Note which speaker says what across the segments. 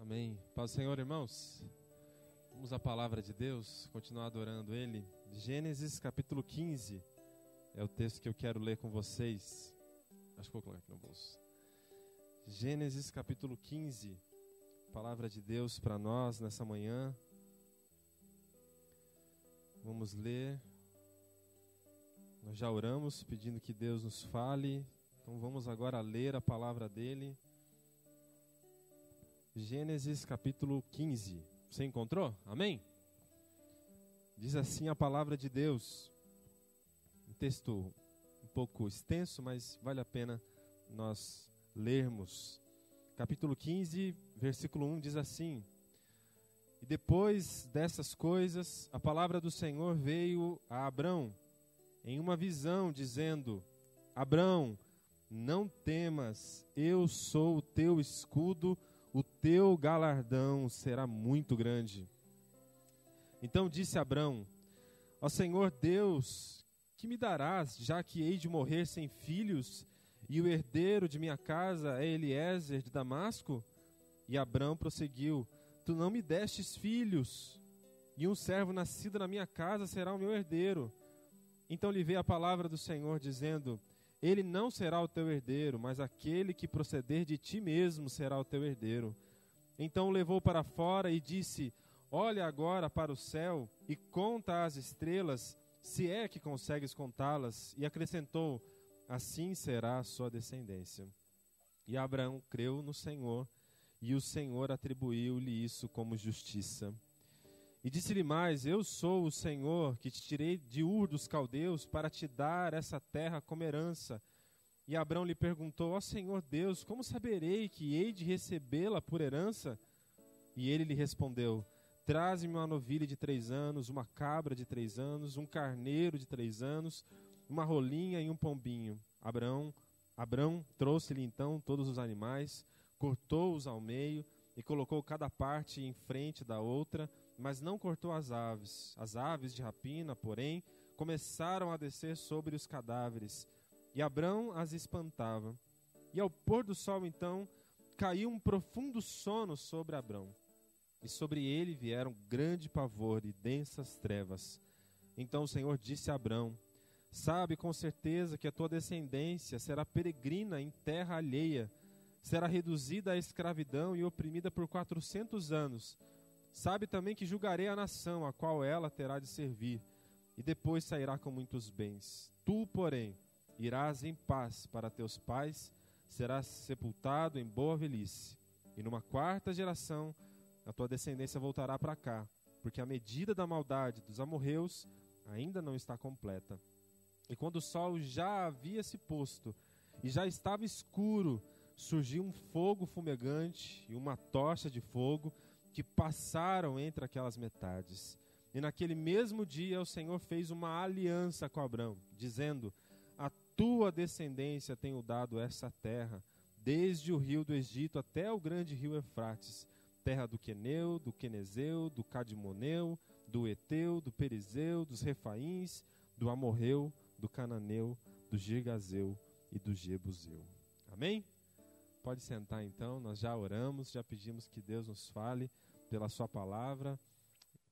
Speaker 1: Amém. Paz Senhor, irmãos. Vamos à palavra de Deus, continuar adorando Ele. Gênesis capítulo 15 é o texto que eu quero ler com vocês. Acho que vou colocar aqui no bolso. Gênesis capítulo 15, palavra de Deus para nós nessa manhã. Vamos ler. Nós já oramos pedindo que Deus nos fale, então vamos agora ler a palavra dele. Gênesis capítulo 15. Você encontrou? Amém? Diz assim a palavra de Deus. Um texto um pouco extenso, mas vale a pena nós lermos. Capítulo 15, versículo 1 diz assim: E depois dessas coisas, a palavra do Senhor veio a Abrão em uma visão, dizendo: Abrão, não temas, eu sou o teu escudo o teu galardão será muito grande. Então disse Abrão: Ó Senhor Deus, que me darás, já que hei de morrer sem filhos, e o herdeiro de minha casa é Eliezer de Damasco? E Abrão prosseguiu: Tu não me destes filhos, e um servo nascido na minha casa será o meu herdeiro. Então lhe veio a palavra do Senhor, dizendo: ele não será o teu herdeiro, mas aquele que proceder de ti mesmo será o teu herdeiro. Então o levou para fora e disse: Olha agora para o céu e conta as estrelas, se é que consegues contá-las. E acrescentou: Assim será a sua descendência. E Abraão creu no Senhor, e o Senhor atribuiu-lhe isso como justiça. E disse-lhe mais: Eu sou o Senhor que te tirei de Ur dos caldeus para te dar essa terra como herança. E Abrão lhe perguntou: Ó oh, Senhor Deus, como saberei que hei de recebê-la por herança? E ele lhe respondeu: Traze-me uma novilha de três anos, uma cabra de três anos, um carneiro de três anos, uma rolinha e um pombinho. Abrão, Abrão trouxe-lhe então todos os animais, cortou-os ao meio e colocou cada parte em frente da outra mas não cortou as aves. As aves de rapina, porém, começaram a descer sobre os cadáveres, e Abrão as espantava. E ao pôr do sol, então, caiu um profundo sono sobre Abrão, e sobre ele vieram grande pavor e densas trevas. Então o Senhor disse a Abrão: Sabe com certeza que a tua descendência será peregrina em terra alheia, será reduzida à escravidão e oprimida por quatrocentos anos Sabe também que julgarei a nação a qual ela terá de servir, e depois sairá com muitos bens. Tu, porém, irás em paz para teus pais, serás sepultado em boa velhice. E numa quarta geração, a tua descendência voltará para cá, porque a medida da maldade dos amorreus ainda não está completa. E quando o sol já havia se posto e já estava escuro, surgiu um fogo fumegante e uma tocha de fogo que passaram entre aquelas metades. E naquele mesmo dia o Senhor fez uma aliança com Abraão, dizendo: A tua descendência tenho dado essa terra, desde o rio do Egito até o grande rio Eufrates, terra do Queneu, do Quenezeu, do Cadimoneu, do Eteu, do Perizeu, dos Refaíns, do Amorreu, do Cananeu, do Girgazeu e do Jebuseu. Amém? Pode sentar então, nós já oramos, já pedimos que Deus nos fale pela Sua palavra.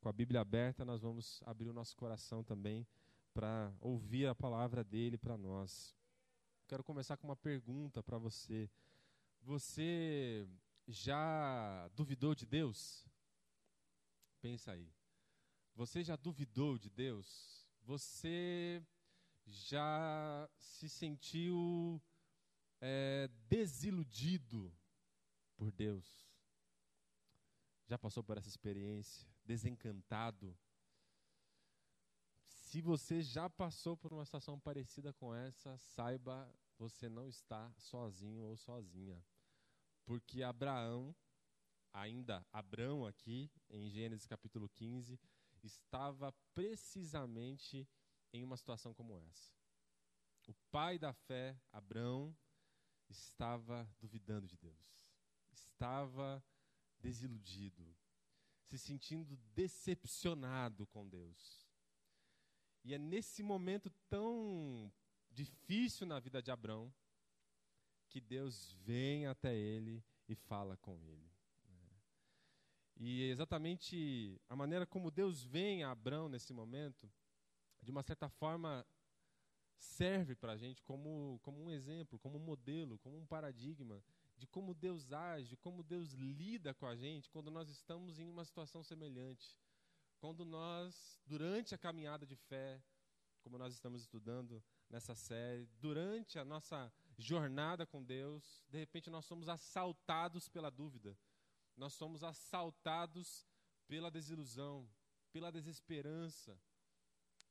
Speaker 1: Com a Bíblia aberta, nós vamos abrir o nosso coração também para ouvir a palavra dele para nós. Quero começar com uma pergunta para você. Você já duvidou de Deus? Pensa aí. Você já duvidou de Deus? Você já se sentiu é, desiludido por Deus? Já passou por essa experiência? Desencantado? Se você já passou por uma situação parecida com essa, saiba, você não está sozinho ou sozinha. Porque Abraão, ainda Abraão aqui, em Gênesis capítulo 15, estava precisamente em uma situação como essa. O pai da fé, Abraão, estava duvidando de Deus, estava desiludido, se sentindo decepcionado com Deus. E é nesse momento tão difícil na vida de Abraão que Deus vem até ele e fala com ele. Né? E exatamente a maneira como Deus vem a Abraão nesse momento, de uma certa forma, serve para a gente como, como um exemplo, como um modelo, como um paradigma de como Deus age, como Deus lida com a gente quando nós estamos em uma situação semelhante. Quando nós, durante a caminhada de fé, como nós estamos estudando nessa série, durante a nossa jornada com Deus, de repente nós somos assaltados pela dúvida, nós somos assaltados pela desilusão, pela desesperança,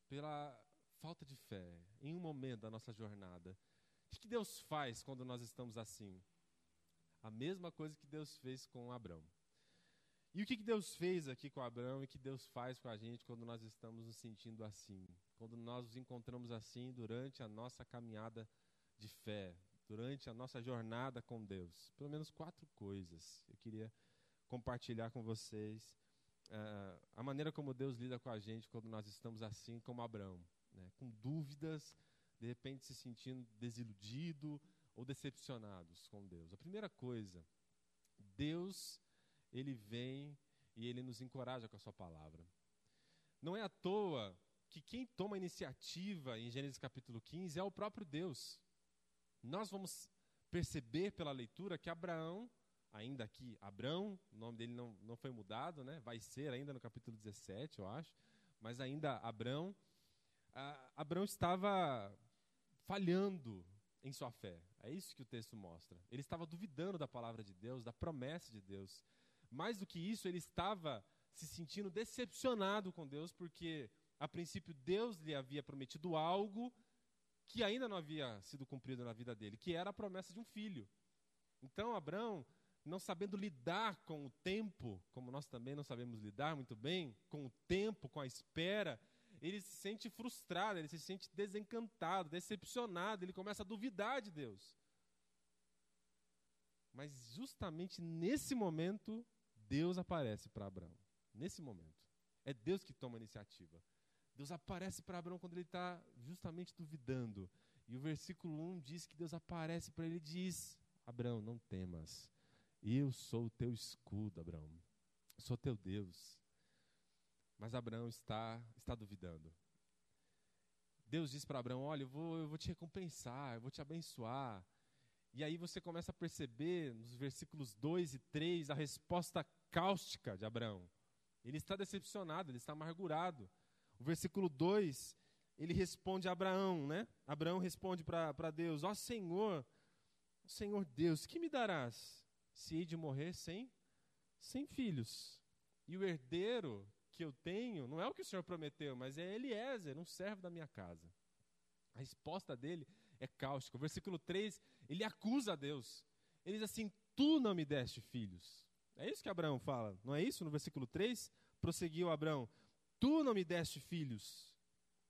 Speaker 1: pela falta de fé, em um momento da nossa jornada. O que Deus faz quando nós estamos assim? A mesma coisa que Deus fez com Abraão. E o que Deus fez aqui com Abraão e que Deus faz com a gente quando nós estamos nos sentindo assim? Quando nós nos encontramos assim durante a nossa caminhada de fé, durante a nossa jornada com Deus? Pelo menos quatro coisas eu queria compartilhar com vocês. Uh, a maneira como Deus lida com a gente quando nós estamos assim como Abraão, né? com dúvidas, de repente se sentindo desiludido ou decepcionados com Deus. A primeira coisa, Deus ele vem e ele nos encoraja com a sua palavra. Não é à toa que quem toma a iniciativa em Gênesis capítulo 15 é o próprio Deus. Nós vamos perceber pela leitura que Abraão, ainda aqui, Abraão, o nome dele não, não foi mudado, né? vai ser ainda no capítulo 17, eu acho, mas ainda Abraão, ah, Abraão estava falhando em sua fé. É isso que o texto mostra. Ele estava duvidando da palavra de Deus, da promessa de Deus. Mais do que isso, ele estava se sentindo decepcionado com Deus, porque a princípio Deus lhe havia prometido algo que ainda não havia sido cumprido na vida dele, que era a promessa de um filho. Então, Abraão, não sabendo lidar com o tempo, como nós também não sabemos lidar muito bem com o tempo, com a espera, ele se sente frustrado, ele se sente desencantado, decepcionado, ele começa a duvidar de Deus. Mas justamente nesse momento, Deus aparece para Abraão. Nesse momento. É Deus que toma a iniciativa. Deus aparece para Abraão quando ele está justamente duvidando. E o versículo 1 diz que Deus aparece para ele e diz: Abraão, não temas. Eu sou o teu escudo, Abraão. Sou teu Deus. Mas Abraão está, está duvidando. Deus diz para Abraão: Olha, eu vou, eu vou te recompensar, eu vou te abençoar. E aí você começa a perceber nos versículos 2 e 3 a resposta cáustica de Abraão. Ele está decepcionado, ele está amargurado. O versículo 2, ele responde a Abraão, né? Abraão responde para Deus: Ó Senhor, Senhor Deus, que me darás se hei de morrer sem, sem filhos? E o herdeiro que eu tenho não é o que o Senhor prometeu, mas é Eliezer, um servo da minha casa. A resposta dele é cáustica. O versículo 3, ele acusa a Deus. Ele diz assim: Tu não me deste filhos. É isso que Abraão fala, não é isso? No versículo 3, prosseguiu Abraão: Tu não me deste filhos,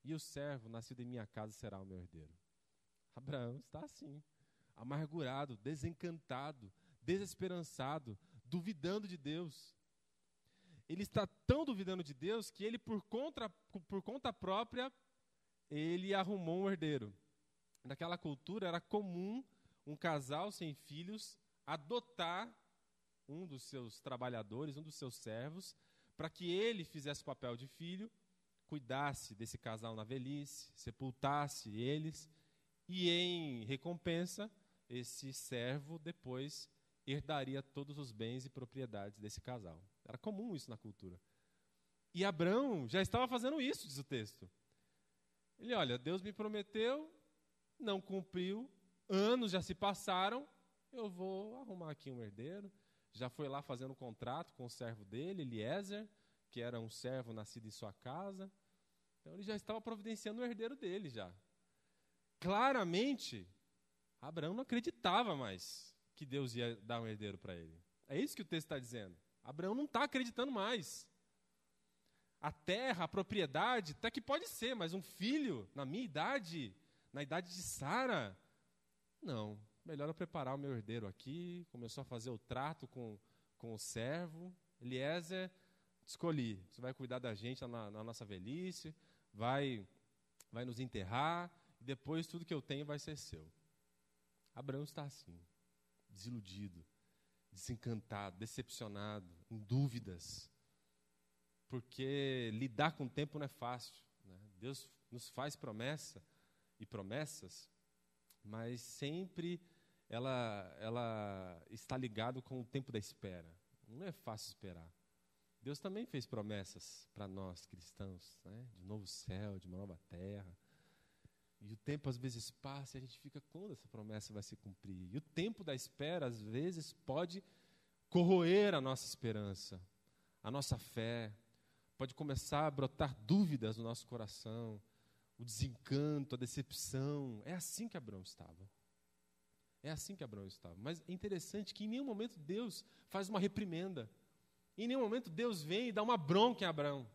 Speaker 1: e o servo nascido em minha casa será o meu herdeiro. Abraão está assim, amargurado, desencantado, desesperançado, duvidando de Deus ele está tão duvidando de Deus que ele, por conta, por conta própria, ele arrumou um herdeiro. Naquela cultura era comum um casal sem filhos adotar um dos seus trabalhadores, um dos seus servos, para que ele fizesse o papel de filho, cuidasse desse casal na velhice, sepultasse eles, e em recompensa, esse servo depois herdaria todos os bens e propriedades desse casal. Era comum isso na cultura. E Abraão já estava fazendo isso, diz o texto. Ele, olha, Deus me prometeu, não cumpriu, anos já se passaram, eu vou arrumar aqui um herdeiro. Já foi lá fazendo um contrato com o servo dele, Eliezer, que era um servo nascido em sua casa. Então ele já estava providenciando o herdeiro dele já. Claramente, Abraão não acreditava mais que Deus ia dar um herdeiro para ele. É isso que o texto está dizendo. Abraão não está acreditando mais. A terra, a propriedade, até que pode ser, mas um filho, na minha idade, na idade de Sara, não. Melhor eu preparar o meu herdeiro aqui. Começou a fazer o trato com, com o servo. Eliezer, escolhi. Você vai cuidar da gente na, na nossa velhice, vai, vai nos enterrar, e depois tudo que eu tenho vai ser seu. Abraão está assim, desiludido desencantado, decepcionado, em dúvidas. Porque lidar com o tempo não é fácil. Né? Deus nos faz promessa e promessas, mas sempre ela, ela está ligado com o tempo da espera. Não é fácil esperar. Deus também fez promessas para nós cristãos, né? de novo céu, de uma nova terra. E o tempo às vezes passa e a gente fica quando essa promessa vai se cumprir. E o tempo da espera às vezes pode corroer a nossa esperança, a nossa fé, pode começar a brotar dúvidas no nosso coração, o desencanto, a decepção. É assim que Abraão estava. É assim que Abraão estava. Mas é interessante que em nenhum momento Deus faz uma reprimenda. Em nenhum momento Deus vem e dá uma bronca em Abraão.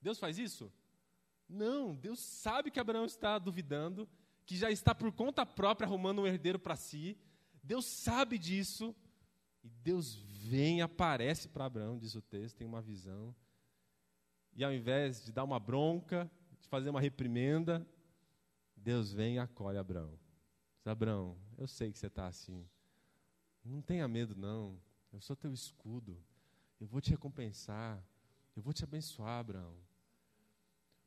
Speaker 1: Deus faz isso? Não, Deus sabe que Abraão está duvidando, que já está por conta própria arrumando um herdeiro para si. Deus sabe disso. E Deus vem, aparece para Abraão, diz o texto, tem uma visão. E ao invés de dar uma bronca, de fazer uma reprimenda, Deus vem e acolhe Abraão. Diz, Abraão, eu sei que você está assim. Não tenha medo, não. Eu sou teu escudo. Eu vou te recompensar. Eu vou te abençoar, Abraão.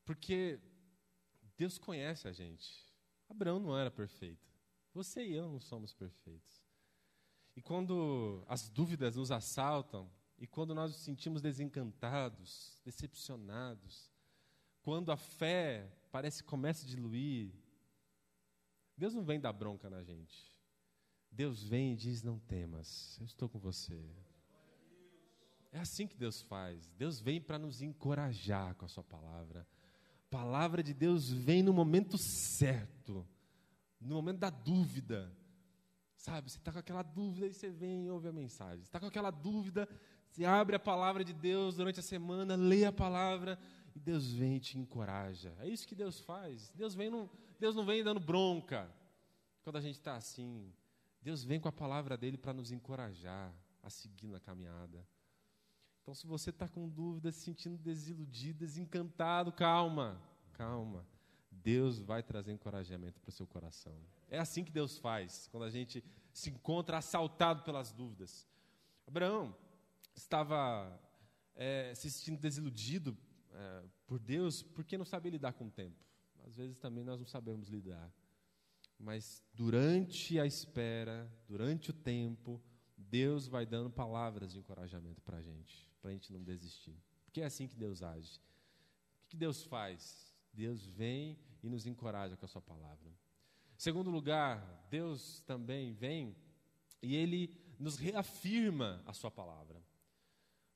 Speaker 1: Porque Deus conhece a gente. Abraão não era perfeito. Você e eu não somos perfeitos. E quando as dúvidas nos assaltam, e quando nós nos sentimos desencantados, decepcionados, quando a fé parece que começa a diluir, Deus não vem dar bronca na gente. Deus vem e diz: Não temas, eu estou com você. É assim que Deus faz. Deus vem para nos encorajar com a Sua palavra palavra de Deus vem no momento certo, no momento da dúvida. Sabe, você está com aquela dúvida e você vem e ouve a mensagem. Você está com aquela dúvida, você abre a palavra de Deus durante a semana, lê a palavra e Deus vem e te encoraja. É isso que Deus faz. Deus, vem no, Deus não vem dando bronca quando a gente está assim. Deus vem com a palavra dele para nos encorajar a seguir na caminhada. Então, se você está com dúvidas, se sentindo desiludido, desencantado, calma, calma. Deus vai trazer encorajamento para o seu coração. É assim que Deus faz, quando a gente se encontra assaltado pelas dúvidas. Abraão estava é, se sentindo desiludido é, por Deus porque não sabia lidar com o tempo. Às vezes também nós não sabemos lidar. Mas durante a espera, durante o tempo, Deus vai dando palavras de encorajamento para a gente para a gente não desistir. Porque é assim que Deus age. O que Deus faz? Deus vem e nos encoraja com a sua palavra. Segundo lugar, Deus também vem e ele nos reafirma a sua palavra.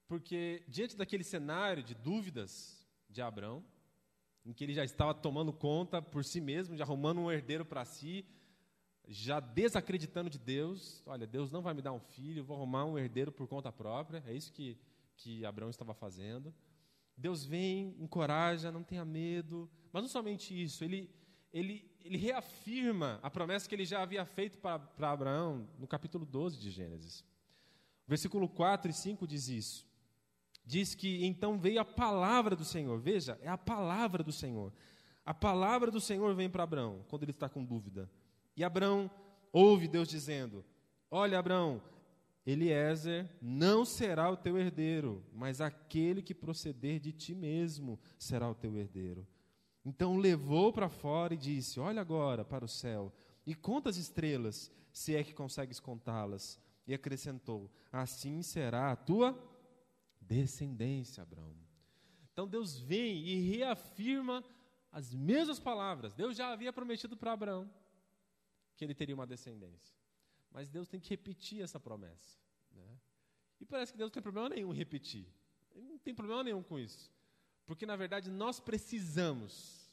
Speaker 1: Porque diante daquele cenário de dúvidas de Abraão, em que ele já estava tomando conta por si mesmo, já arrumando um herdeiro para si, já desacreditando de Deus, olha, Deus não vai me dar um filho, vou arrumar um herdeiro por conta própria. É isso que que Abraão estava fazendo. Deus vem, encoraja, não tenha medo. Mas não somente isso, ele, ele, ele reafirma a promessa que ele já havia feito para, Abraão no capítulo 12 de Gênesis. Versículo 4 e 5 diz isso. Diz que então veio a palavra do Senhor. Veja, é a palavra do Senhor. A palavra do Senhor vem para Abraão quando ele está com dúvida. E Abraão ouve Deus dizendo: Olha, Abraão, Eliezer não será o teu herdeiro, mas aquele que proceder de ti mesmo será o teu herdeiro. Então levou para fora e disse: Olha agora para o céu e conta as estrelas, se é que consegues contá-las. E acrescentou: Assim será a tua descendência, Abraão. Então Deus vem e reafirma as mesmas palavras. Deus já havia prometido para Abraão que ele teria uma descendência. Mas Deus tem que repetir essa promessa. Né? E parece que Deus não tem problema nenhum em repetir. Ele não tem problema nenhum com isso. Porque, na verdade, nós precisamos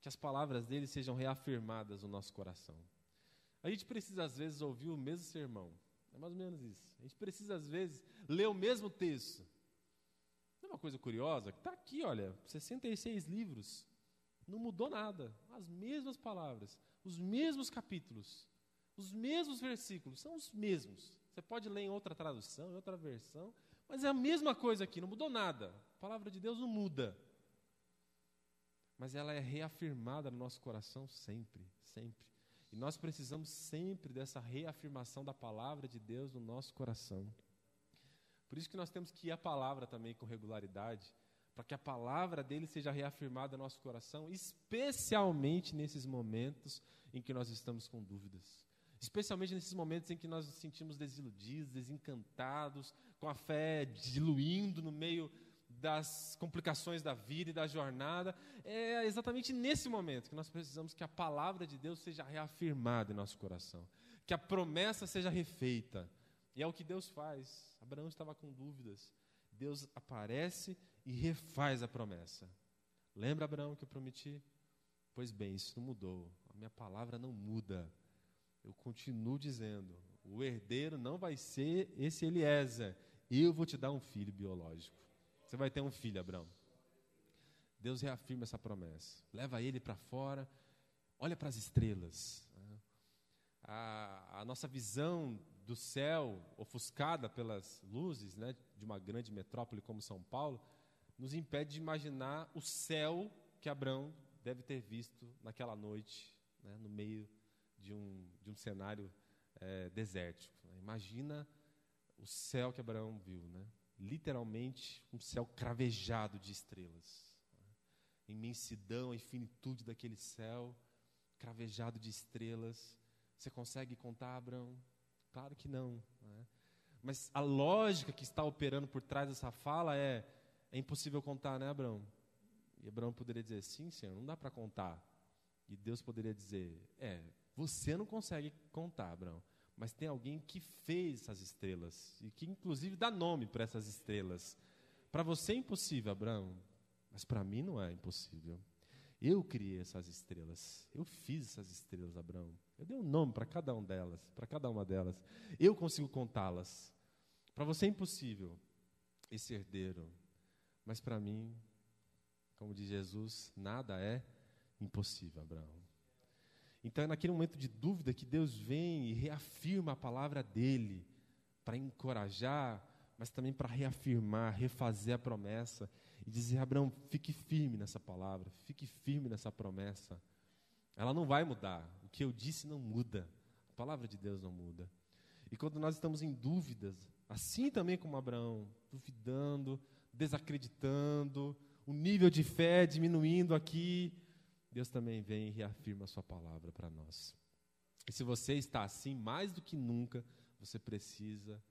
Speaker 1: que as palavras dele sejam reafirmadas no nosso coração. A gente precisa, às vezes, ouvir o mesmo sermão. É mais ou menos isso. A gente precisa, às vezes, ler o mesmo texto. É uma coisa curiosa, está aqui, olha, 66 livros. Não mudou nada. As mesmas palavras, os mesmos capítulos. Os mesmos versículos são os mesmos. Você pode ler em outra tradução, em outra versão, mas é a mesma coisa aqui, não mudou nada. A palavra de Deus não muda. Mas ela é reafirmada no nosso coração sempre, sempre. E nós precisamos sempre dessa reafirmação da palavra de Deus no nosso coração. Por isso que nós temos que ir à palavra também com regularidade, para que a palavra dele seja reafirmada no nosso coração, especialmente nesses momentos em que nós estamos com dúvidas. Especialmente nesses momentos em que nós nos sentimos desiludidos, desencantados, com a fé diluindo no meio das complicações da vida e da jornada, é exatamente nesse momento que nós precisamos que a palavra de Deus seja reafirmada em nosso coração, que a promessa seja refeita. E é o que Deus faz. Abraão estava com dúvidas. Deus aparece e refaz a promessa. Lembra, Abraão, que eu prometi? Pois bem, isso não mudou. A minha palavra não muda. Eu continuo dizendo: o herdeiro não vai ser esse Eliezer. Eu vou te dar um filho biológico. Você vai ter um filho, Abraão. Deus reafirma essa promessa. Leva ele para fora. Olha para as estrelas. A, a, nossa visão do céu, ofuscada pelas luzes né, de uma grande metrópole como São Paulo, nos impede de imaginar o céu que Abraão deve ter visto naquela noite, né, no meio de um, de um cenário é, desértico. Né. Imagina o céu que Abraão viu, né? literalmente um céu cravejado de estrelas. Né. Imensidão, a infinitude daquele céu, cravejado de estrelas. Você consegue contar, Abraão? Claro que não. Né? Mas a lógica que está operando por trás dessa fala é: é impossível contar, né, Abraão? E Abraão poderia dizer: sim, senhor, não dá para contar. E Deus poderia dizer: é, você não consegue contar, Abraão, mas tem alguém que fez essas estrelas e que, inclusive, dá nome para essas estrelas. Para você é impossível, Abraão, mas para mim não é impossível. Eu criei essas estrelas. Eu fiz essas estrelas, Abraão. Eu dei um nome para cada uma delas, para cada uma delas. Eu consigo contá-las. Para você é impossível esse herdeiro, mas para mim, como diz Jesus, nada é impossível, Abraão. Então é naquele momento de dúvida que Deus vem e reafirma a palavra dele para encorajar, mas também para reafirmar, refazer a promessa e dizer: Abraão, fique firme nessa palavra, fique firme nessa promessa. Ela não vai mudar. O que eu disse não muda. A palavra de Deus não muda. E quando nós estamos em dúvidas, assim também como Abraão, duvidando, desacreditando, o nível de fé diminuindo aqui, Deus também vem e reafirma a sua palavra para nós. E se você está assim, mais do que nunca, você precisa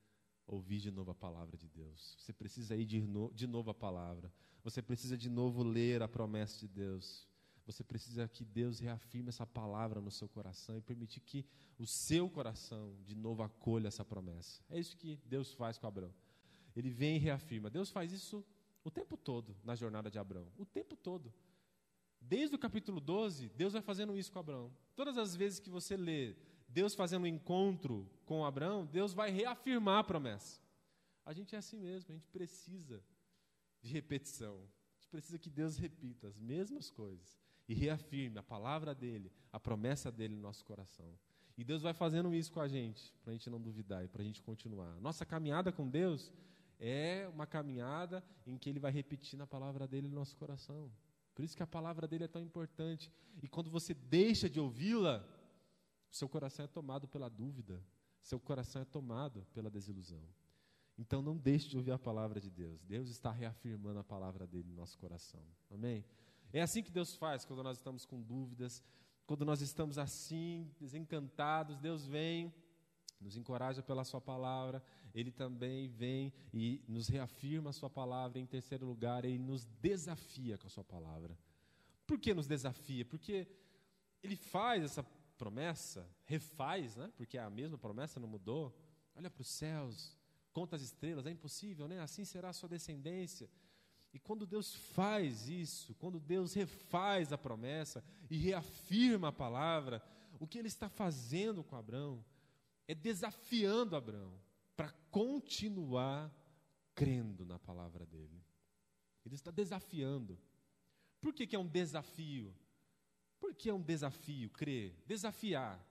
Speaker 1: ouvir de novo a palavra de Deus. Você precisa ir de, no, de novo a palavra. Você precisa de novo ler a promessa de Deus. Você precisa que Deus reafirme essa palavra no seu coração e permitir que o seu coração de novo acolha essa promessa. É isso que Deus faz com Abraão. Ele vem e reafirma. Deus faz isso o tempo todo na jornada de Abraão. O tempo todo. Desde o capítulo 12, Deus vai fazendo isso com Abraão. Todas as vezes que você lê Deus fazendo um encontro com Abraão, Deus vai reafirmar a promessa. A gente é assim mesmo, a gente precisa de repetição. A gente precisa que Deus repita as mesmas coisas e reafirme a palavra dele, a promessa dele no nosso coração. E Deus vai fazendo isso com a gente, para a gente não duvidar e para a gente continuar. Nossa caminhada com Deus é uma caminhada em que Ele vai repetindo a palavra dele no nosso coração. Por isso que a palavra dele é tão importante. E quando você deixa de ouvi-la, seu coração é tomado pela dúvida, seu coração é tomado pela desilusão. Então não deixe de ouvir a palavra de Deus. Deus está reafirmando a palavra dele no nosso coração. Amém? É assim que Deus faz quando nós estamos com dúvidas, quando nós estamos assim, desencantados, Deus vem, nos encoraja pela sua palavra, ele também vem e nos reafirma a sua palavra. Em terceiro lugar, ele nos desafia com a sua palavra. Por que nos desafia? Porque ele faz essa promessa, refaz, né? porque a mesma promessa não mudou. Olha para os céus, conta as estrelas, é impossível, né? Assim será a sua descendência. E quando Deus faz isso, quando Deus refaz a promessa e reafirma a palavra, o que Ele está fazendo com Abraão é desafiando Abraão para continuar crendo na palavra dele. Ele está desafiando. Por que, que é um desafio? Por que é um desafio crer? Desafiar.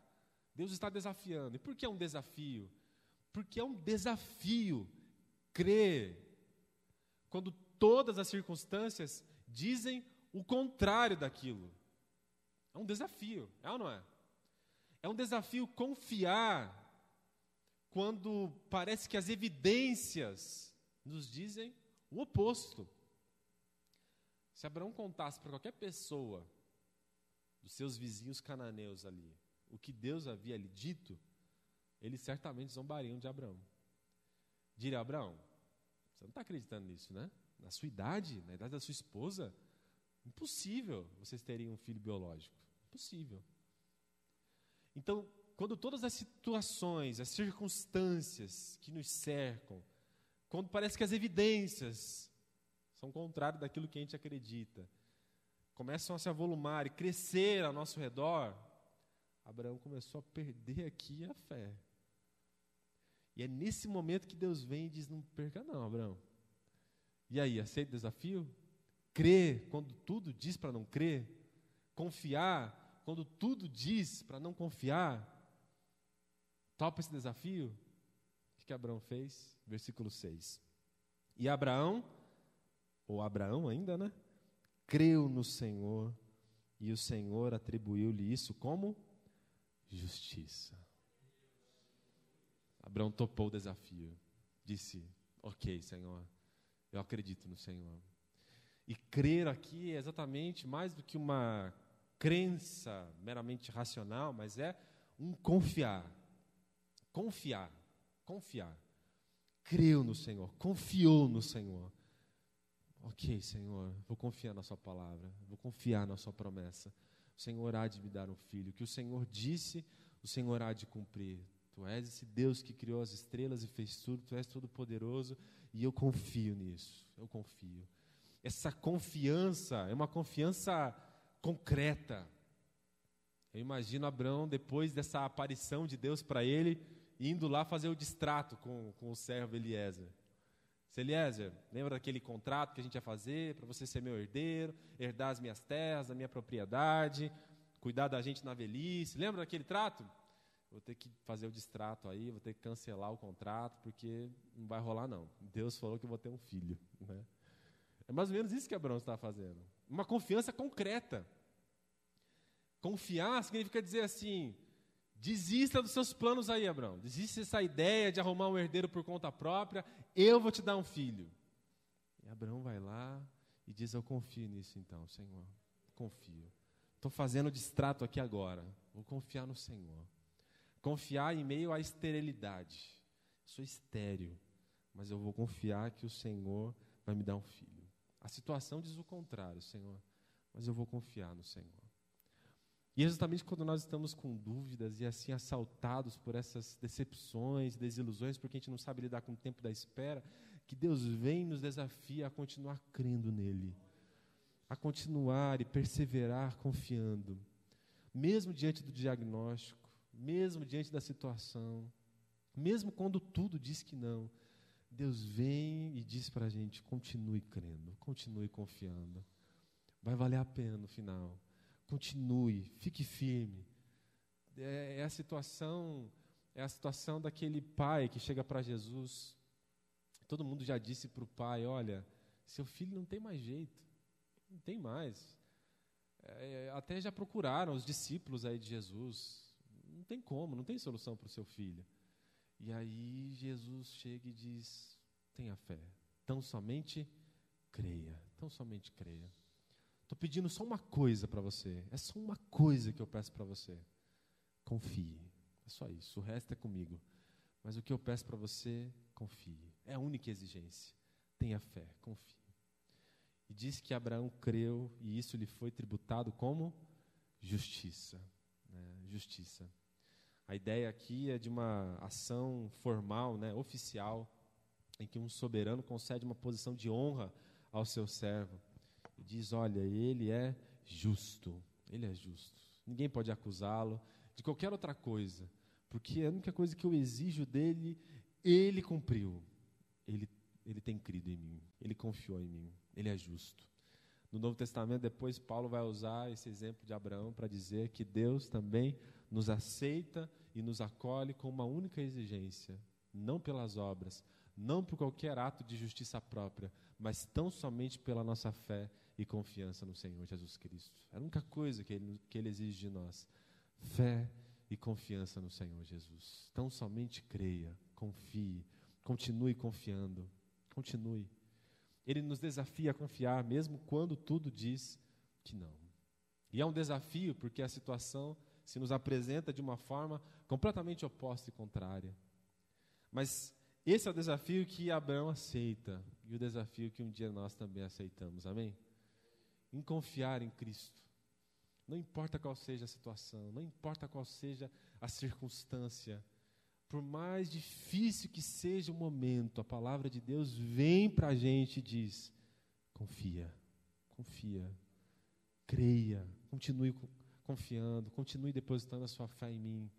Speaker 1: Deus está desafiando. E por que é um desafio? Porque é um desafio crer quando todas as circunstâncias dizem o contrário daquilo. É um desafio, é ou não é? É um desafio confiar quando parece que as evidências nos dizem o oposto. Se Abraão contasse para qualquer pessoa dos seus vizinhos cananeus ali o que Deus havia lhe dito, eles certamente zombariam de Abraão. Diria Abraão: Você não está acreditando nisso, né? Na sua idade, na idade da sua esposa, impossível vocês terem um filho biológico. Impossível. Então, quando todas as situações, as circunstâncias que nos cercam, quando parece que as evidências são contrárias daquilo que a gente acredita, começam a se avolumar e crescer ao nosso redor, Abraão começou a perder aqui a fé. E é nesse momento que Deus vem e diz: Não perca, não, Abraão. E aí, aceita o desafio? Crer quando tudo diz para não crer? Confiar quando tudo diz para não confiar? Topa esse desafio? O que Abraão fez? Versículo 6. E Abraão, ou Abraão ainda, né? Creu no Senhor e o Senhor atribuiu-lhe isso como justiça. Abraão topou o desafio. Disse: Ok, Senhor, eu acredito no Senhor. E crer aqui é exatamente mais do que uma crença meramente racional, mas é um confiar. Confiar. Confiar. Creu no Senhor, confiou no Senhor. Ok, Senhor, vou confiar na Sua palavra, vou confiar na Sua promessa. O Senhor há de me dar um filho. O que o Senhor disse, o Senhor há de cumprir. Tu és esse Deus que criou as estrelas e fez tudo, tu és todo-poderoso e eu confio nisso. Eu confio. Essa confiança é uma confiança concreta. Eu imagino Abraão, depois dessa aparição de Deus para ele, indo lá fazer o distrato com, com o servo Eliezer. Eliezer, lembra daquele contrato que a gente ia fazer para você ser meu herdeiro, herdar as minhas terras, a minha propriedade, cuidar da gente na velhice? Lembra daquele trato? Vou ter que fazer o distrato aí, vou ter que cancelar o contrato, porque não vai rolar, não. Deus falou que eu vou ter um filho. Né? É mais ou menos isso que Abraão está fazendo. Uma confiança concreta. Confiar significa dizer assim: desista dos seus planos aí, Abraão. Desista dessa ideia de arrumar um herdeiro por conta própria. Eu vou te dar um filho. E Abraão vai lá e diz: Eu confio nisso então, Senhor. Confio. Estou fazendo distrato aqui agora. Vou confiar no Senhor. Confiar em meio à esterilidade. Sou estéril, mas eu vou confiar que o Senhor vai me dar um filho. A situação diz o contrário, Senhor, mas eu vou confiar no Senhor. E é justamente quando nós estamos com dúvidas e assim assaltados por essas decepções, desilusões, porque a gente não sabe lidar com o tempo da espera, que Deus vem e nos desafia a continuar crendo nele, a continuar e perseverar confiando, mesmo diante do diagnóstico, mesmo diante da situação, mesmo quando tudo diz que não, Deus vem e diz para a gente: continue crendo, continue confiando. Vai valer a pena no final. Continue, fique firme. É, é a situação, é a situação daquele pai que chega para Jesus. Todo mundo já disse para o pai: olha, seu filho não tem mais jeito, não tem mais. É, até já procuraram os discípulos aí de Jesus não tem como, não tem solução para o seu filho. E aí Jesus chega e diz: tenha fé, tão somente creia, tão somente creia. Estou pedindo só uma coisa para você, é só uma coisa que eu peço para você. Confie, é só isso, o resto é comigo. Mas o que eu peço para você, confie. É a única exigência. Tenha fé, confie. E diz que Abraão creu e isso lhe foi tributado como justiça. Né? Justiça. A ideia aqui é de uma ação formal, né, oficial, em que um soberano concede uma posição de honra ao seu servo. Diz: Olha, ele é justo, ele é justo. Ninguém pode acusá-lo de qualquer outra coisa, porque a única coisa que eu exijo dele, ele cumpriu. Ele, ele tem crido em mim, ele confiou em mim, ele é justo. No Novo Testamento, depois, Paulo vai usar esse exemplo de Abraão para dizer que Deus também nos aceita e nos acolhe com uma única exigência, não pelas obras, não por qualquer ato de justiça própria, mas tão somente pela nossa fé e confiança no Senhor Jesus Cristo. É a única coisa que ele, que ele exige de nós: fé e confiança no Senhor Jesus. Então somente creia, confie, continue confiando, continue. Ele nos desafia a confiar, mesmo quando tudo diz que não. E é um desafio porque a situação se nos apresenta de uma forma completamente oposta e contrária. Mas esse é o desafio que Abraão aceita e o desafio que um dia nós também aceitamos, amém? Em confiar em Cristo. Não importa qual seja a situação, não importa qual seja a circunstância, por mais difícil que seja o momento, a palavra de Deus vem para a gente e diz: confia, confia, creia, continue confiando, continue depositando a sua fé em mim.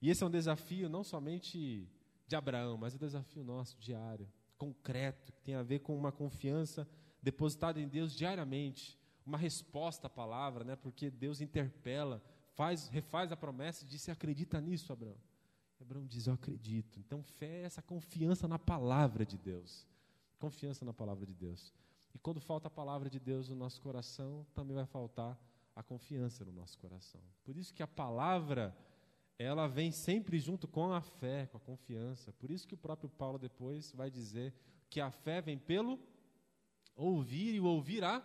Speaker 1: E esse é um desafio não somente de Abraão, mas é um desafio nosso, diário, concreto, que tem a ver com uma confiança depositada em Deus diariamente uma resposta à palavra, né? porque Deus interpela, faz, refaz a promessa e diz: Você acredita nisso, Abraão? Abraão diz: Eu acredito. Então, fé é essa confiança na palavra de Deus. Confiança na palavra de Deus. E quando falta a palavra de Deus no nosso coração, também vai faltar a confiança no nosso coração. Por isso que a palavra, ela vem sempre junto com a fé, com a confiança. Por isso que o próprio Paulo depois vai dizer que a fé vem pelo ouvir e ouvir a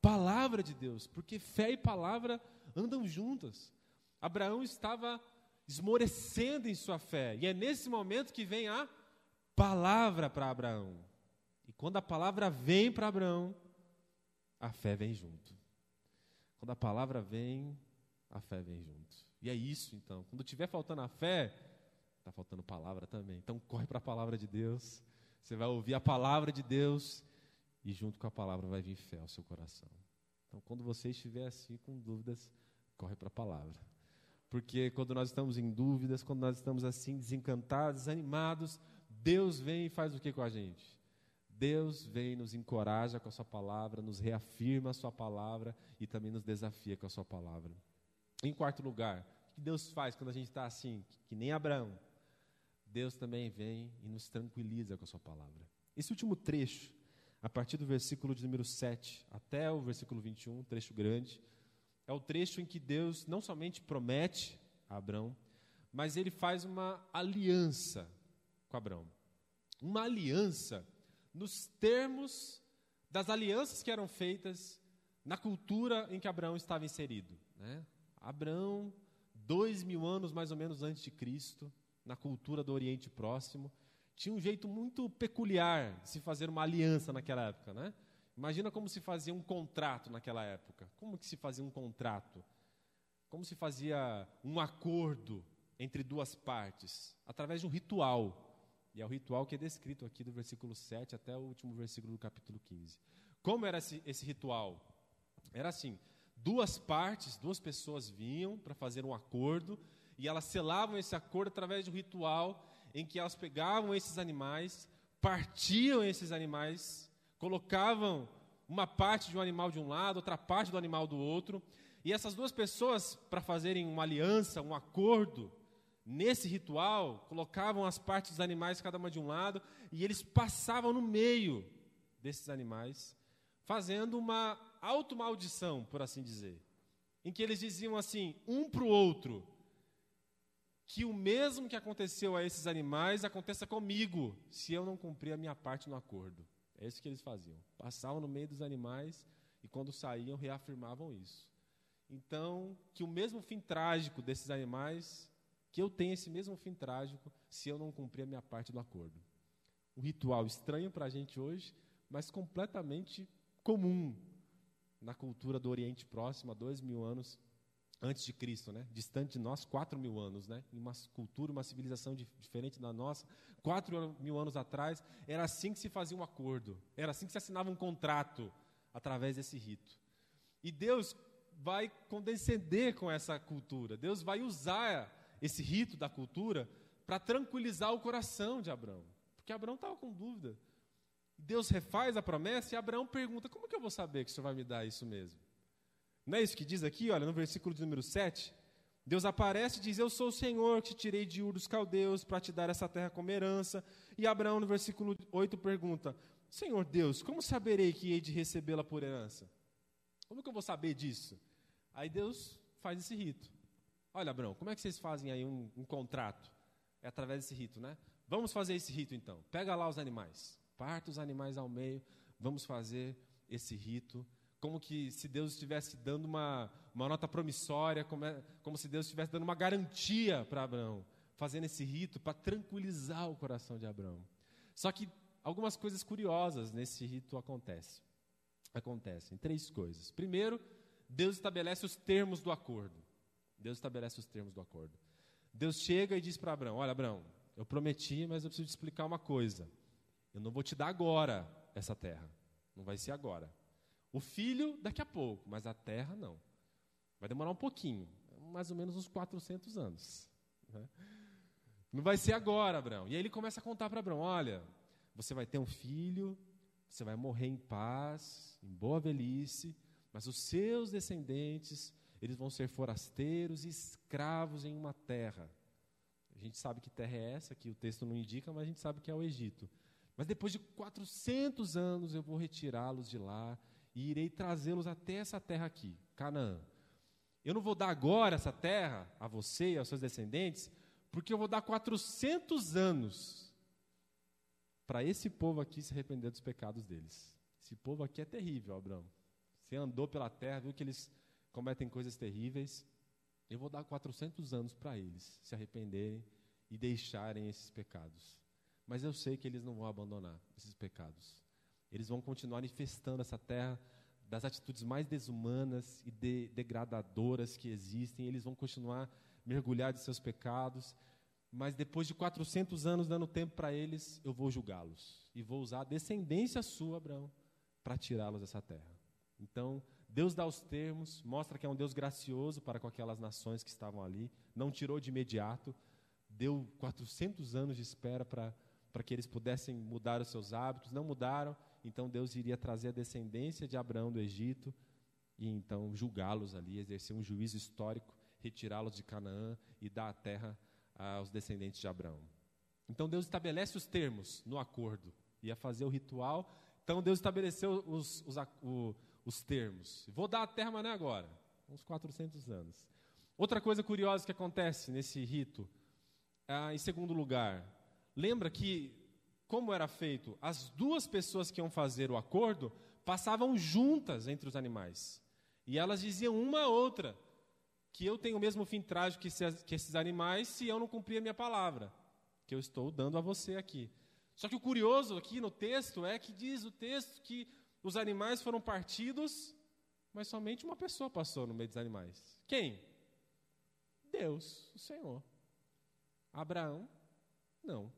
Speaker 1: palavra de Deus, porque fé e palavra andam juntas. Abraão estava esmorecendo em sua fé, e é nesse momento que vem a palavra para Abraão. E quando a palavra vem para Abraão, a fé vem junto. Quando a palavra vem, a fé vem junto. E é isso então. Quando tiver faltando a fé, está faltando palavra também. Então corre para a palavra de Deus. Você vai ouvir a palavra de Deus e junto com a palavra vai vir fé ao seu coração. Então, quando você estiver assim com dúvidas, corre para a palavra. Porque quando nós estamos em dúvidas, quando nós estamos assim desencantados, desanimados, Deus vem e faz o que com a gente? Deus vem, nos encoraja com a Sua palavra, nos reafirma a Sua palavra e também nos desafia com a Sua palavra. Em quarto lugar, o que Deus faz quando a gente está assim, que nem Abraão? Deus também vem e nos tranquiliza com a Sua palavra. Esse último trecho a partir do versículo de número 7 até o versículo 21, um trecho grande, é o trecho em que Deus não somente promete a Abraão, mas ele faz uma aliança com Abraão. Uma aliança nos termos das alianças que eram feitas na cultura em que Abraão estava inserido. Né? Abraão, dois mil anos mais ou menos antes de Cristo, na cultura do Oriente Próximo, tinha um jeito muito peculiar de se fazer uma aliança naquela época, né? Imagina como se fazia um contrato naquela época. Como que se fazia um contrato? Como se fazia um acordo entre duas partes? Através de um ritual. E é o ritual que é descrito aqui do versículo 7 até o último versículo do capítulo 15. Como era esse, esse ritual? Era assim: duas partes, duas pessoas vinham para fazer um acordo e elas selavam esse acordo através de um ritual em que elas pegavam esses animais, partiam esses animais, colocavam uma parte de um animal de um lado, outra parte do animal do outro, e essas duas pessoas, para fazerem uma aliança, um acordo, nesse ritual, colocavam as partes dos animais, cada uma de um lado, e eles passavam no meio desses animais, fazendo uma automaldição, por assim dizer, em que eles diziam assim, um para o outro: que o mesmo que aconteceu a esses animais aconteça comigo, se eu não cumprir a minha parte no acordo. É isso que eles faziam. Passavam no meio dos animais e, quando saíam, reafirmavam isso. Então, que o mesmo fim trágico desses animais, que eu tenha esse mesmo fim trágico, se eu não cumprir a minha parte do acordo. Um ritual estranho para a gente hoje, mas completamente comum na cultura do Oriente Próximo, há dois mil anos antes de Cristo, né? distante de nós, quatro mil anos, né? em uma cultura, uma civilização diferente da nossa, quatro mil anos atrás, era assim que se fazia um acordo, era assim que se assinava um contrato, através desse rito. E Deus vai condescender com essa cultura, Deus vai usar esse rito da cultura para tranquilizar o coração de Abraão, porque Abraão estava com dúvida. Deus refaz a promessa e Abraão pergunta: como que eu vou saber que o Senhor vai me dar isso mesmo? Não é isso que diz aqui, olha, no versículo de número 7? Deus aparece e diz: Eu sou o Senhor que te tirei de Ur dos Caldeus para te dar essa terra como herança. E Abraão, no versículo 8, pergunta: Senhor Deus, como saberei que hei de recebê-la por herança? Como que eu vou saber disso? Aí Deus faz esse rito. Olha, Abraão, como é que vocês fazem aí um, um contrato? É através desse rito, né? Vamos fazer esse rito então. Pega lá os animais, parta os animais ao meio, vamos fazer esse rito. Como que se Deus estivesse dando uma, uma nota promissória, como, é, como se Deus estivesse dando uma garantia para Abraão, fazendo esse rito para tranquilizar o coração de Abraão. Só que algumas coisas curiosas nesse rito acontecem. Acontecem três coisas. Primeiro, Deus estabelece os termos do acordo. Deus estabelece os termos do acordo. Deus chega e diz para Abraão: Olha, Abraão, eu prometi, mas eu preciso te explicar uma coisa. Eu não vou te dar agora essa terra. Não vai ser agora. O filho, daqui a pouco, mas a terra, não. Vai demorar um pouquinho mais ou menos uns 400 anos. Né? Não vai ser agora, Abraão. E aí ele começa a contar para Abraão: Olha, você vai ter um filho, você vai morrer em paz, em boa velhice, mas os seus descendentes eles vão ser forasteiros e escravos em uma terra. A gente sabe que terra é essa, que o texto não indica, mas a gente sabe que é o Egito. Mas depois de 400 anos eu vou retirá-los de lá e irei trazê-los até essa terra aqui, Canaã. Eu não vou dar agora essa terra a você e aos seus descendentes, porque eu vou dar 400 anos para esse povo aqui se arrepender dos pecados deles. Esse povo aqui é terrível, Abraão. Você andou pela terra, viu que eles cometem coisas terríveis. Eu vou dar 400 anos para eles se arrependerem e deixarem esses pecados. Mas eu sei que eles não vão abandonar esses pecados. Eles vão continuar infestando essa terra das atitudes mais desumanas e de, degradadoras que existem. Eles vão continuar mergulhados em seus pecados. Mas depois de 400 anos dando tempo para eles, eu vou julgá-los. E vou usar a descendência sua, Abraão, para tirá-los dessa terra. Então, Deus dá os termos, mostra que é um Deus gracioso para com aquelas nações que estavam ali, não tirou de imediato, deu 400 anos de espera para, para que eles pudessem mudar os seus hábitos, não mudaram, então Deus iria trazer a descendência de Abraão do Egito e então julgá-los ali, exercer um juízo histórico, retirá-los de Canaã e dar a terra aos descendentes de Abraão. Então Deus estabelece os termos no acordo, ia fazer o ritual, então Deus estabeleceu os, os, o, os termos. Vou dar a terra, mas não é agora. Uns 400 anos. Outra coisa curiosa que acontece nesse rito, ah, em segundo lugar, lembra que, como era feito, as duas pessoas que iam fazer o acordo passavam juntas entre os animais. E elas diziam uma a outra que eu tenho o mesmo fim trágico que, esses animais se eu não cumprir a minha palavra, que eu estou dando a você aqui. Só que o curioso aqui no texto é que diz o texto que os animais foram partidos, mas somente uma pessoa passou no meio dos animais. Quem? Deus, o Senhor. Abraão, não.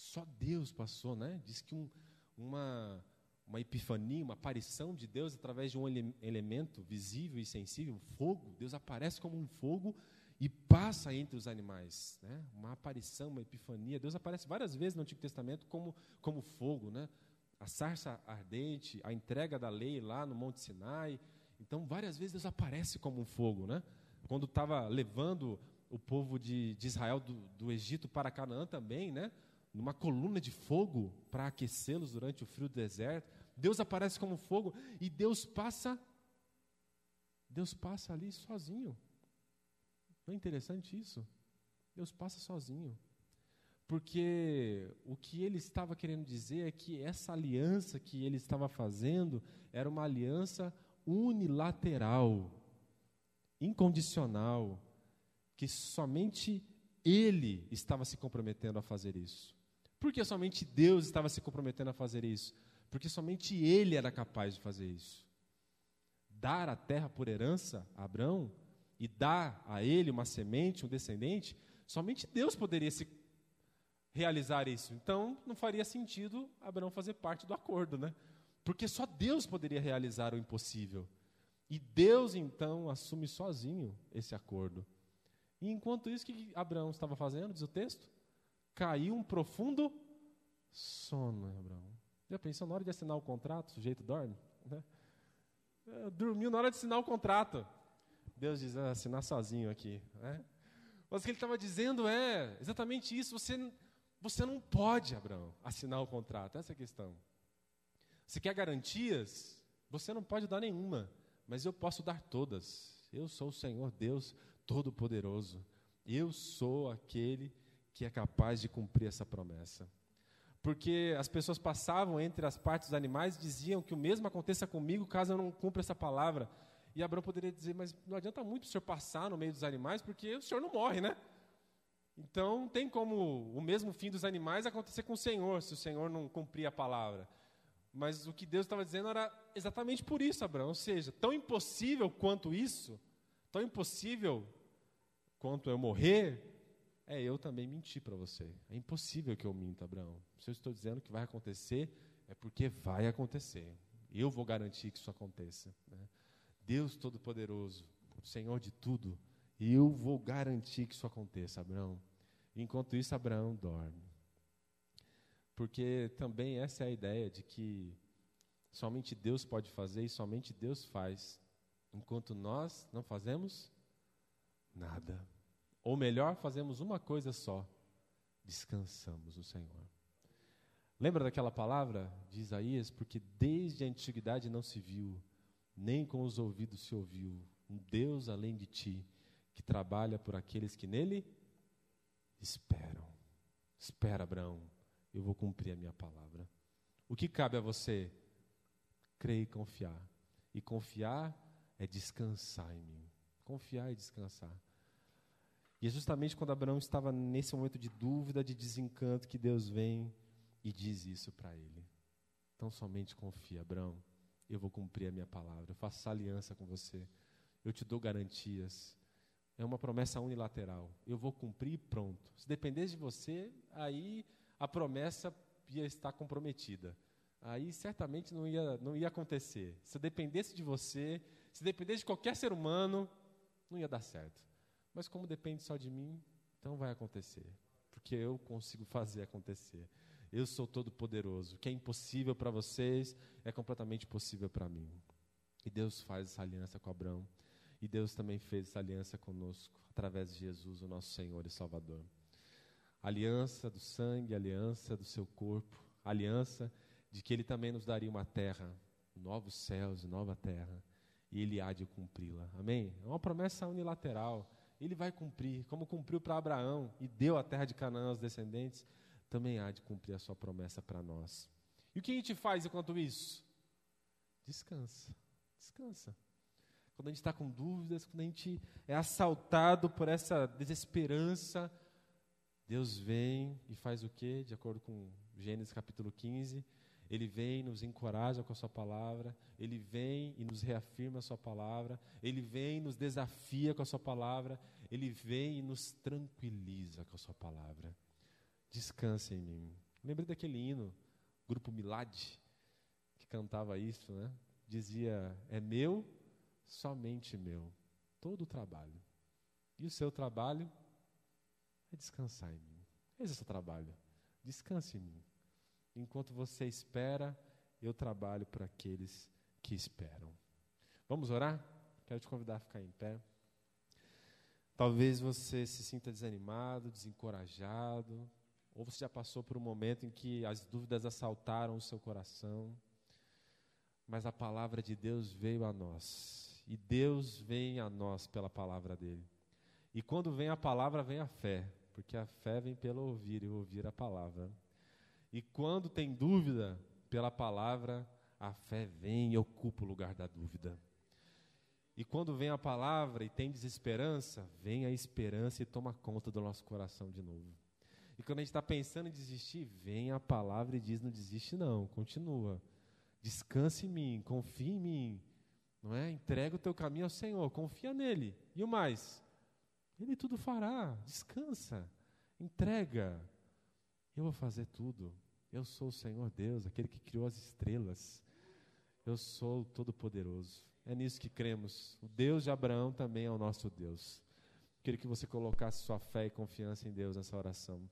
Speaker 1: Só Deus passou, né? Diz que um, uma, uma epifania, uma aparição de Deus através de um ele, elemento visível e sensível, fogo. Deus aparece como um fogo e passa entre os animais. Né? Uma aparição, uma epifania. Deus aparece várias vezes no Antigo Testamento como, como fogo. Né? a sarça ardente, a entrega da lei lá no Monte Sinai. Então, várias vezes Deus aparece como um fogo, né? Quando estava levando o povo de, de Israel do, do, Egito para Canaã também, né? Numa coluna de fogo para aquecê-los durante o frio do deserto. Deus aparece como fogo e Deus passa, Deus passa ali sozinho. Não é interessante isso? Deus passa sozinho. Porque o que ele estava querendo dizer é que essa aliança que ele estava fazendo era uma aliança unilateral, incondicional, que somente ele estava se comprometendo a fazer isso. Por que somente Deus estava se comprometendo a fazer isso? Porque somente ele era capaz de fazer isso. Dar a terra por herança a Abraão e dar a ele uma semente, um descendente, somente Deus poderia se realizar isso. Então, não faria sentido Abraão fazer parte do acordo, né? Porque só Deus poderia realizar o impossível. E Deus, então, assume sozinho esse acordo. E enquanto isso, o que Abraão estava fazendo, diz o texto? Caiu um profundo sono, Abraão. Já pensou na hora de assinar o contrato, o sujeito dorme? Né? É, dormiu na hora de assinar o contrato. Deus diz, ah, assinar sozinho aqui. Né? Mas o que ele estava dizendo é exatamente isso. Você você não pode, Abraão, assinar o contrato. Essa é a questão. Se quer garantias, você não pode dar nenhuma, mas eu posso dar todas. Eu sou o Senhor Deus todo-poderoso. Eu sou aquele que é capaz de cumprir essa promessa. Porque as pessoas passavam entre as partes dos animais e diziam que o mesmo aconteça comigo caso eu não cumpra essa palavra. E Abraão poderia dizer, mas não adianta muito o senhor passar no meio dos animais, porque o senhor não morre, né? Então, não tem como o mesmo fim dos animais acontecer com o Senhor, se o Senhor não cumprir a palavra. Mas o que Deus estava dizendo era exatamente por isso, Abraão. Ou seja, tão impossível quanto isso, tão impossível quanto eu morrer, é eu também mentir para você. É impossível que eu minta, Abraão. Se eu estou dizendo que vai acontecer, é porque vai acontecer. Eu vou garantir que isso aconteça. Né? Deus Todo-Poderoso, Senhor de tudo, eu vou garantir que isso aconteça, Abraão. Enquanto isso, Abraão dorme. Porque também essa é a ideia de que somente Deus pode fazer e somente Deus faz, enquanto nós não fazemos nada. Ou melhor, fazemos uma coisa só: descansamos no Senhor. Lembra daquela palavra de Isaías? Porque desde a antiguidade não se viu, nem com os ouvidos se ouviu, um Deus além de ti, que trabalha por aqueles que nele esperam. Espera, Abraão, eu vou cumprir a minha palavra. O que cabe a você? Crer e confiar. E confiar é descansar em mim. Confiar e descansar. E é justamente quando Abraão estava nesse momento de dúvida, de desencanto, que Deus vem e diz isso para ele. Então somente confia, Abraão. Eu vou cumprir a minha palavra. Eu faço aliança com você. Eu te dou garantias. É uma promessa unilateral. Eu vou cumprir e pronto. Se dependesse de você, aí a promessa ia estar comprometida. Aí certamente não ia, não ia acontecer. Se dependesse de você, se dependesse de qualquer ser humano, não ia dar certo. Mas como depende só de mim, então vai acontecer. Porque eu consigo fazer acontecer. Eu sou todo poderoso. O que é impossível para vocês é completamente possível para mim. E Deus faz essa aliança com Abraão. E Deus também fez essa aliança conosco através de Jesus, o nosso Senhor e Salvador. Aliança do sangue, aliança do seu corpo, aliança de que Ele também nos daria uma terra, novos céus e nova terra, e Ele há de cumpri-la. Amém? É uma promessa unilateral. Ele vai cumprir, como cumpriu para Abraão e deu a terra de Canaã aos descendentes, também há de cumprir a sua promessa para nós. E o que a gente faz enquanto isso? Descansa, descansa quando a gente está com dúvidas, quando a gente é assaltado por essa desesperança, Deus vem e faz o quê? De acordo com Gênesis capítulo 15, ele vem e nos encoraja com a sua palavra, ele vem e nos reafirma a sua palavra, ele vem e nos desafia com a sua palavra, ele vem e nos tranquiliza com a sua palavra. Descanse em mim. Lembrei daquele hino, grupo Milad, que cantava isso, né? Dizia: É meu somente meu, todo o trabalho. E o seu trabalho é descansar em mim. Esse é o seu trabalho. Descanse em mim. Enquanto você espera, eu trabalho para aqueles que esperam. Vamos orar? Quero te convidar a ficar em pé. Talvez você se sinta desanimado, desencorajado, ou você já passou por um momento em que as dúvidas assaltaram o seu coração, mas a palavra de Deus veio a nós e Deus vem a nós pela palavra dele. E quando vem a palavra, vem a fé, porque a fé vem pelo ouvir e ouvir a palavra. E quando tem dúvida pela palavra, a fé vem e ocupa o lugar da dúvida. E quando vem a palavra e tem desesperança, vem a esperança e toma conta do nosso coração de novo. E quando a gente está pensando em desistir, vem a palavra e diz: não desiste, não, continua. Descanse em mim, confie em mim, não é? Entrega o teu caminho ao Senhor, confia nele. E o mais? Ele tudo fará. Descansa. Entrega. Eu vou fazer tudo. Eu sou o Senhor Deus, aquele que criou as estrelas. Eu sou Todo-Poderoso. É nisso que cremos. O Deus de Abraão também é o nosso Deus. Queria que você colocasse sua fé e confiança em Deus nessa oração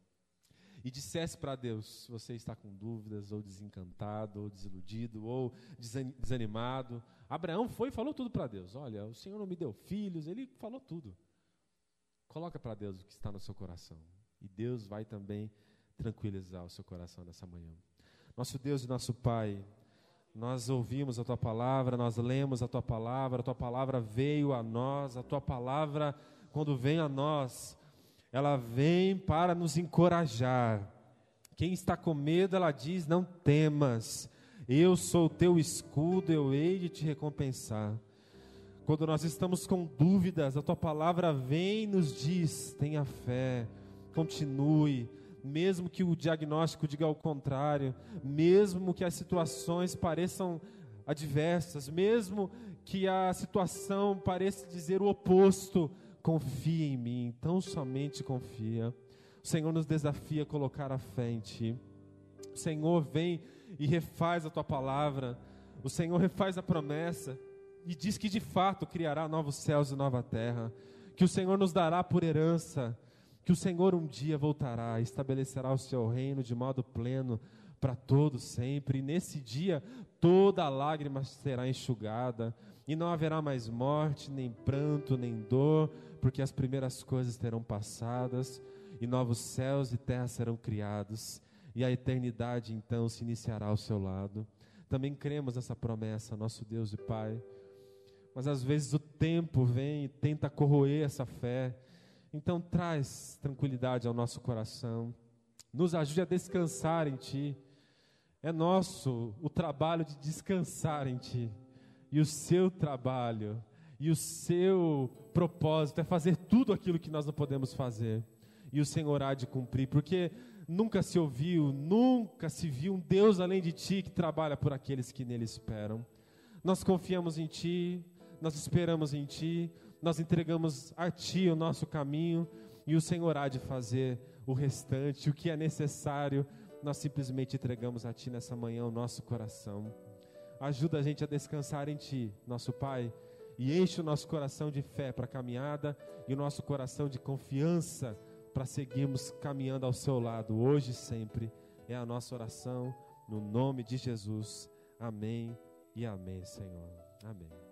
Speaker 1: e dissesse para Deus se você está com dúvidas, ou desencantado, ou desiludido, ou desanimado. Abraão foi e falou tudo para Deus. Olha, o Senhor não me deu filhos, ele falou tudo. Coloca para Deus o que está no seu coração. E Deus vai também tranquilizar o seu coração nessa manhã. Nosso Deus e nosso Pai, nós ouvimos a tua palavra, nós lemos a tua palavra, a tua palavra veio a nós, a tua palavra quando vem a nós, ela vem para nos encorajar. Quem está com medo, ela diz: Não temas, eu sou o teu escudo, eu hei de te recompensar. Quando nós estamos com dúvidas, a tua palavra vem e nos diz: tenha fé, continue, mesmo que o diagnóstico diga o contrário, mesmo que as situações pareçam adversas, mesmo que a situação pareça dizer o oposto, confia em mim, tão somente confia. O Senhor nos desafia a colocar a fé em Ti. O Senhor vem e refaz a Tua palavra. O Senhor refaz a promessa e diz que de fato criará novos céus e nova terra. Que o Senhor nos dará por herança. Que o Senhor um dia voltará, estabelecerá o seu reino de modo pleno para todos sempre. E nesse dia toda lágrima será enxugada e não haverá mais morte, nem pranto, nem dor, porque as primeiras coisas terão passadas e novos céus e terra serão criados, e a eternidade então se iniciará ao seu lado. Também cremos nessa promessa, nosso Deus e Pai. Mas às vezes o tempo vem e tenta corroer essa fé. Então traz tranquilidade ao nosso coração. Nos ajude a descansar em Ti. É nosso o trabalho de descansar em Ti. E o seu trabalho e o seu propósito é fazer tudo aquilo que nós não podemos fazer e o Senhor há de cumprir, porque nunca se ouviu, nunca se viu um Deus além de ti que trabalha por aqueles que nele esperam. Nós confiamos em ti, nós esperamos em ti, nós entregamos a ti o nosso caminho e o Senhor há de fazer o restante, o que é necessário, nós simplesmente entregamos a ti nessa manhã o nosso coração. Ajuda a gente a descansar em ti, nosso Pai, e enche o nosso coração de fé para a caminhada e o nosso coração de confiança para seguirmos caminhando ao seu lado hoje e sempre. É a nossa oração no nome de Jesus. Amém e amém, Senhor. Amém.